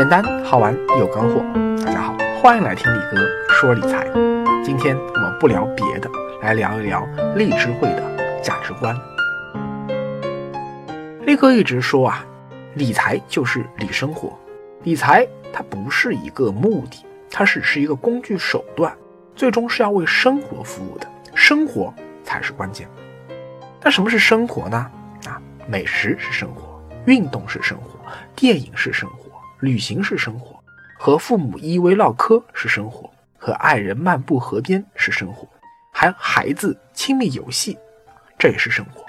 简单好玩有干货。大家好，欢迎来听李哥说理财。今天我们不聊别的，来聊一聊荔枝会的价值观。力哥一直说啊，理财就是理生活。理财它不是一个目的，它只是一个工具手段，最终是要为生活服务的。生活才是关键。那什么是生活呢？啊，美食是生活，运动是生活，电影是生活，旅行是生活，和父母依偎唠嗑是生活，和爱人漫步河边是生活，还孩子亲密游戏，这也是生活。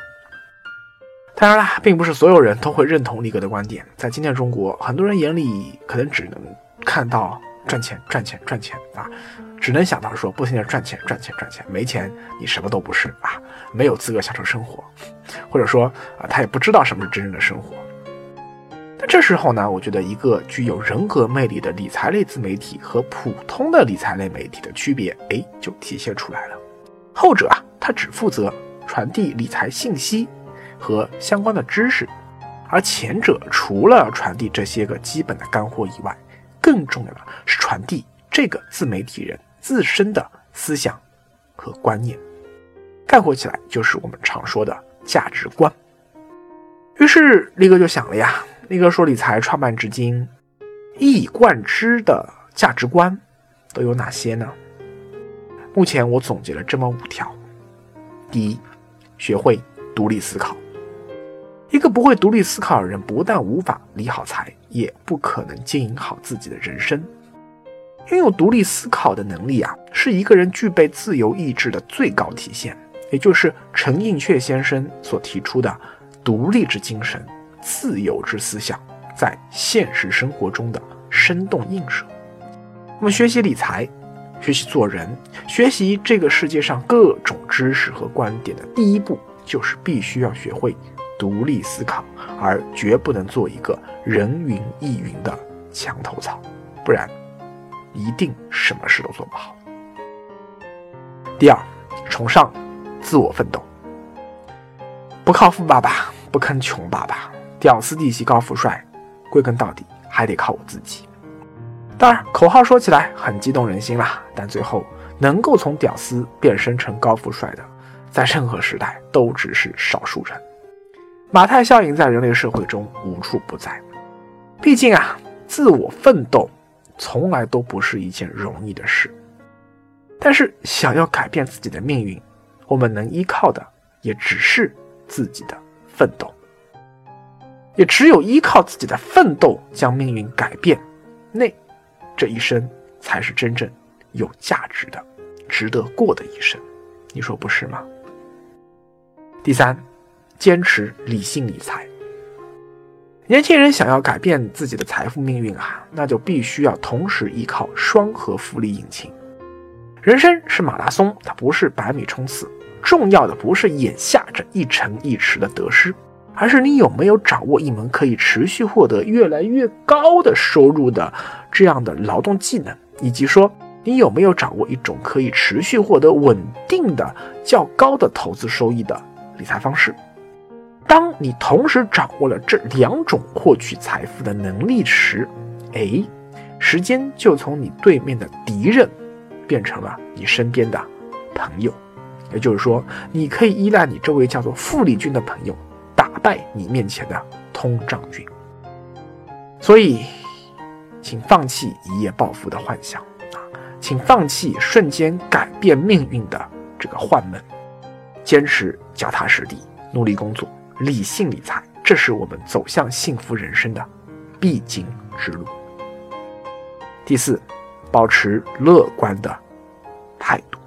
当然啦，并不是所有人都会认同力哥的观点。在今天的中国，很多人眼里可能只能看到赚钱、赚钱、赚钱啊，只能想到说不停的赚钱、赚钱、赚钱，没钱你什么都不是啊，没有资格享受生活，或者说啊，他也不知道什么是真正的生活。这时候呢，我觉得一个具有人格魅力的理财类自媒体和普通的理财类媒体的区别，哎，就体现出来了。后者啊，他只负责传递理财信息。和相关的知识，而前者除了传递这些个基本的干货以外，更重要的是传递这个自媒体人自身的思想和观念，概括起来就是我们常说的价值观。于是力哥就想了呀，力哥说理财创办至今，一以贯之的价值观都有哪些呢？目前我总结了这么五条：第一，学会独立思考。一个不会独立思考的人，不但无法理好财，也不可能经营好自己的人生。拥有独立思考的能力啊，是一个人具备自由意志的最高体现，也就是陈寅恪先生所提出的“独立之精神，自由之思想”在现实生活中的生动映射。我们学习理财，学习做人，学习这个世界上各种知识和观点的第一步，就是必须要学会。独立思考，而绝不能做一个人云亦云的墙头草，不然一定什么事都做不好。第二，崇尚自我奋斗，不靠富爸爸，不坑穷爸爸，屌丝弟媳高富帅，归根到底还得靠我自己。当然，口号说起来很激动人心啦，但最后能够从屌丝变身成高富帅的，在任何时代都只是少数人。马太效应在人类社会中无处不在，毕竟啊，自我奋斗从来都不是一件容易的事。但是，想要改变自己的命运，我们能依靠的也只是自己的奋斗。也只有依靠自己的奋斗将命运改变，那这一生才是真正有价值的、值得过的一生。你说不是吗？第三。坚持理性理财。年轻人想要改变自己的财富命运啊，那就必须要同时依靠双核复利引擎。人生是马拉松，它不是百米冲刺。重要的不是眼下这一城一池的得失，而是你有没有掌握一门可以持续获得越来越高的收入的这样的劳动技能，以及说你有没有掌握一种可以持续获得稳定的较高的投资收益的理财方式。当你同时掌握了这两种获取财富的能力时，哎，时间就从你对面的敌人变成了你身边的朋友。也就是说，你可以依赖你这位叫做傅立军的朋友，打败你面前的通胀军。所以，请放弃一夜暴富的幻想啊！请放弃瞬间改变命运的这个幻梦，坚持脚踏实地，努力工作。理性理财，这是我们走向幸福人生的必经之路。第四，保持乐观的态度。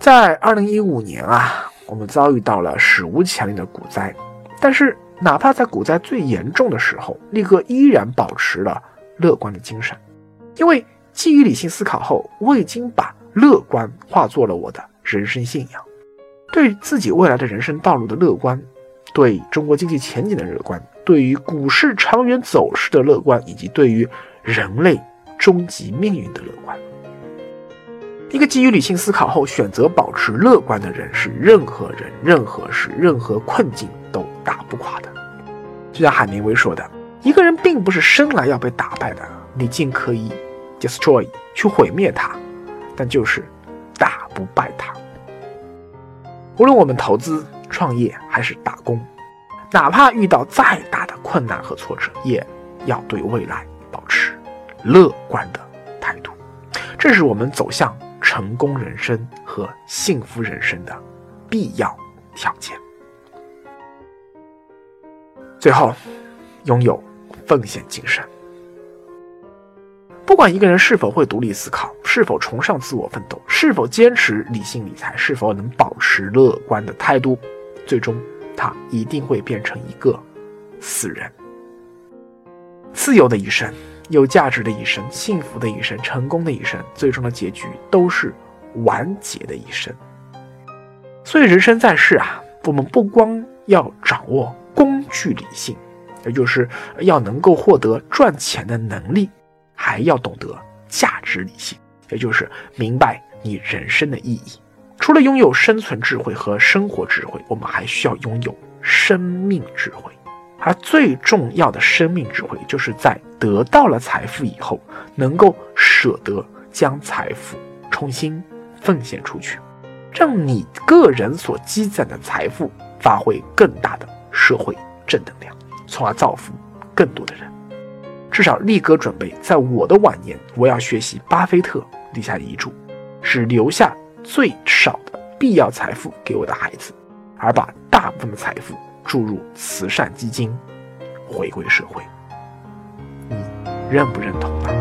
在二零一五年啊，我们遭遇到了史无前例的股灾，但是哪怕在股灾最严重的时候，力哥依然保持了乐观的精神，因为基于理性思考后，我已经把乐观化作了我的人生信仰，对自己未来的人生道路的乐观。对中国经济前景的乐观，对于股市长远走势的乐观，以及对于人类终极命运的乐观，一个基于理性思考后选择保持乐观的人，是任何人、任何事、任何困境都打不垮的。就像海明威说的：“一个人并不是生来要被打败的，你尽可以 destroy 去毁灭他，但就是打不败他。无论我们投资、创业还是打工，哪怕遇到再大的困难和挫折，也要对未来保持乐观的态度。这是我们走向成功人生和幸福人生的必要条件。最后，拥有奉献精神。不管一个人是否会独立思考，是否崇尚自我奋斗，是否坚持理性理财，是否能保持乐观的态度，最终他一定会变成一个死人。自由的一生，有价值的一生，幸福的一生，成功的一生，最终的结局都是完结的一生。所以，人生在世啊，我们不光要掌握工具理性，也就是要能够获得赚钱的能力。还要懂得价值理性，也就是明白你人生的意义。除了拥有生存智慧和生活智慧，我们还需要拥有生命智慧。而最重要的生命智慧，就是在得到了财富以后，能够舍得将财富重新奉献出去，让你个人所积攒的财富发挥更大的社会正能量，从而造福更多的人。至少力哥准备，在我的晚年，我要学习巴菲特立下遗嘱，是留下最少的必要财富给我的孩子，而把大部分的财富注入慈善基金，回归社会。你认不认同呢？